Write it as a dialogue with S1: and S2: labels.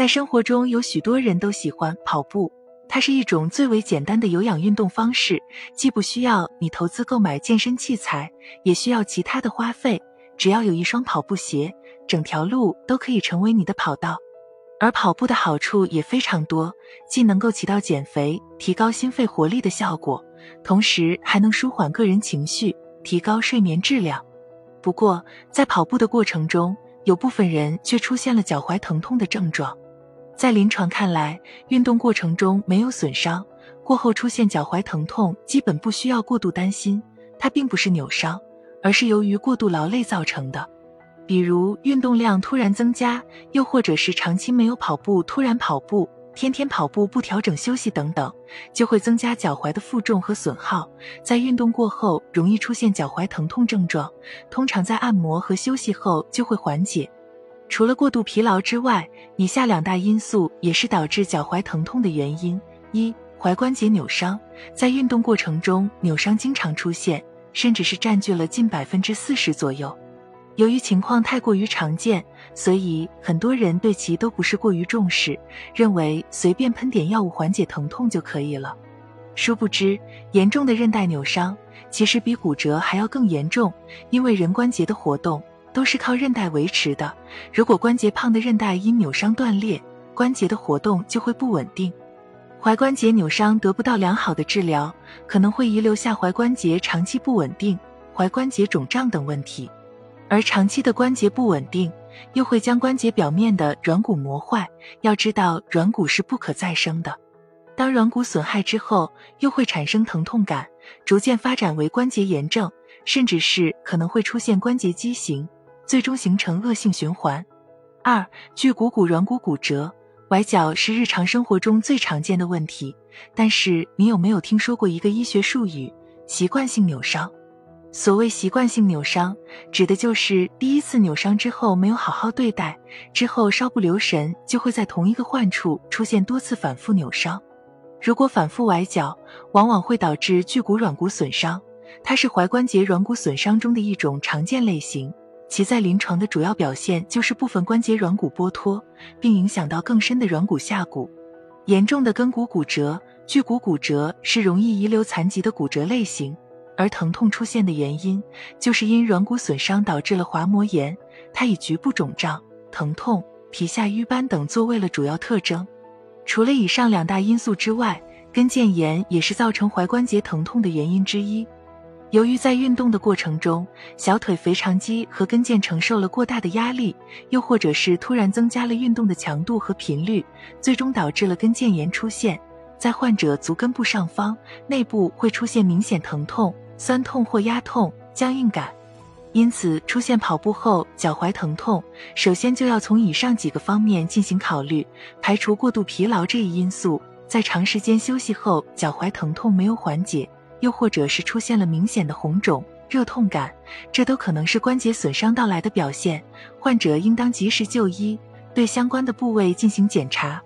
S1: 在生活中，有许多人都喜欢跑步，它是一种最为简单的有氧运动方式，既不需要你投资购买健身器材，也需要其他的花费。只要有一双跑步鞋，整条路都可以成为你的跑道。而跑步的好处也非常多，既能够起到减肥、提高心肺活力的效果，同时还能舒缓个人情绪，提高睡眠质量。不过，在跑步的过程中，有部分人却出现了脚踝疼痛的症状。在临床看来，运动过程中没有损伤，过后出现脚踝疼痛，基本不需要过度担心，它并不是扭伤。而是由于过度劳累造成的，比如运动量突然增加，又或者是长期没有跑步，突然跑步，天天跑步不调整休息等等，就会增加脚踝的负重和损耗，在运动过后容易出现脚踝疼痛症状，通常在按摩和休息后就会缓解。除了过度疲劳之外，以下两大因素也是导致脚踝疼痛的原因：一、踝关节扭伤，在运动过程中扭伤经常出现。甚至是占据了近百分之四十左右。由于情况太过于常见，所以很多人对其都不是过于重视，认为随便喷点药物缓解疼痛就可以了。殊不知，严重的韧带扭伤其实比骨折还要更严重，因为人关节的活动都是靠韧带维持的。如果关节胖的韧带因扭伤断裂，关节的活动就会不稳定。踝关节扭伤得不到良好的治疗，可能会遗留下踝关节长期不稳定、踝关节肿胀等问题，而长期的关节不稳定又会将关节表面的软骨磨坏。要知道，软骨是不可再生的，当软骨损害之后，又会产生疼痛感，逐渐发展为关节炎症，甚至是可能会出现关节畸形，最终形成恶性循环。二、距股骨软骨骨折。崴脚是日常生活中最常见的问题，但是你有没有听说过一个医学术语——习惯性扭伤？所谓习惯性扭伤，指的就是第一次扭伤之后没有好好对待，之后稍不留神就会在同一个患处出现多次反复扭伤。如果反复崴脚，往往会导致距骨软骨损伤，它是踝关节软骨损伤中的一种常见类型。其在临床的主要表现就是部分关节软骨剥脱，并影响到更深的软骨下骨。严重的根骨骨折、距骨骨折是容易遗留残疾的骨折类型，而疼痛出现的原因就是因软骨损伤导致了滑膜炎，它以局部肿胀、疼痛、皮下瘀斑等作为了主要特征。除了以上两大因素之外，跟腱炎也是造成踝关节疼痛的原因之一。由于在运动的过程中，小腿腓肠肌和跟腱承受了过大的压力，又或者是突然增加了运动的强度和频率，最终导致了跟腱炎出现。在患者足根部上方内部会出现明显疼痛、酸痛或压痛、僵硬感。因此，出现跑步后脚踝疼痛，首先就要从以上几个方面进行考虑，排除过度疲劳这一因素。在长时间休息后，脚踝疼痛没有缓解。又或者是出现了明显的红肿、热痛感，这都可能是关节损伤到来的表现。患者应当及时就医，对相关的部位进行检查。